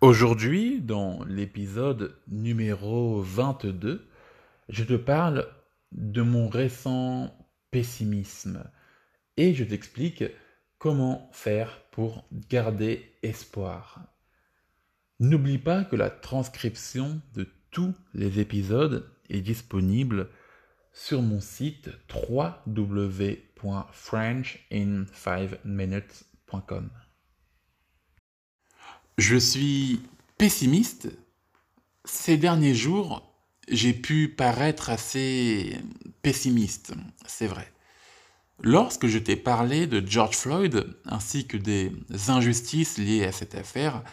Aujourd'hui, dans l'épisode numéro 22, je te parle de mon récent pessimisme et je t'explique comment faire pour garder espoir. N'oublie pas que la transcription de tous les épisodes est disponible sur mon site www.frenchin5minutes.com. Je suis pessimiste. Ces derniers jours, j'ai pu paraître assez pessimiste, c'est vrai. Lorsque je t'ai parlé de George Floyd ainsi que des injustices liées à cette affaire,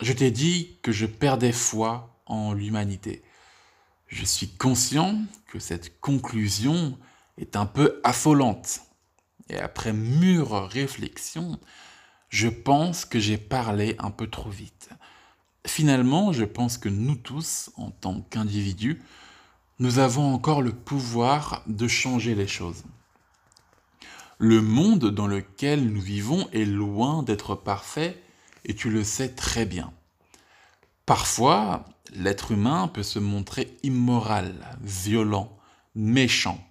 je t'ai dit que je perdais foi en l'humanité. Je suis conscient que cette conclusion est un peu affolante. Et après mûre réflexion, je pense que j'ai parlé un peu trop vite. Finalement, je pense que nous tous, en tant qu'individus, nous avons encore le pouvoir de changer les choses. Le monde dans lequel nous vivons est loin d'être parfait et tu le sais très bien. Parfois, l'être humain peut se montrer immoral, violent, méchant,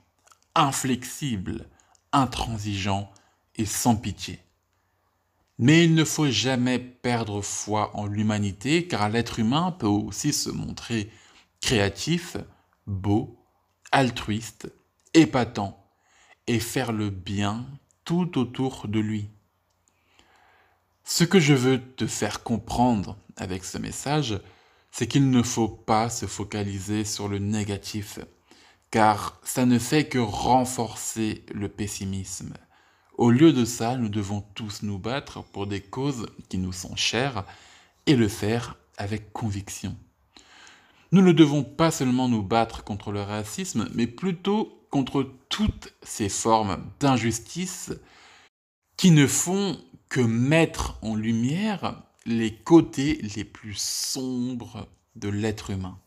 inflexible, intransigeant et sans pitié. Mais il ne faut jamais perdre foi en l'humanité car l'être humain peut aussi se montrer créatif, beau, altruiste, épatant et faire le bien tout autour de lui. Ce que je veux te faire comprendre avec ce message, c'est qu'il ne faut pas se focaliser sur le négatif, car ça ne fait que renforcer le pessimisme. Au lieu de ça, nous devons tous nous battre pour des causes qui nous sont chères et le faire avec conviction. Nous ne devons pas seulement nous battre contre le racisme, mais plutôt contre toutes ces formes d'injustice qui ne font que mettre en lumière les côtés les plus sombres de l'être humain.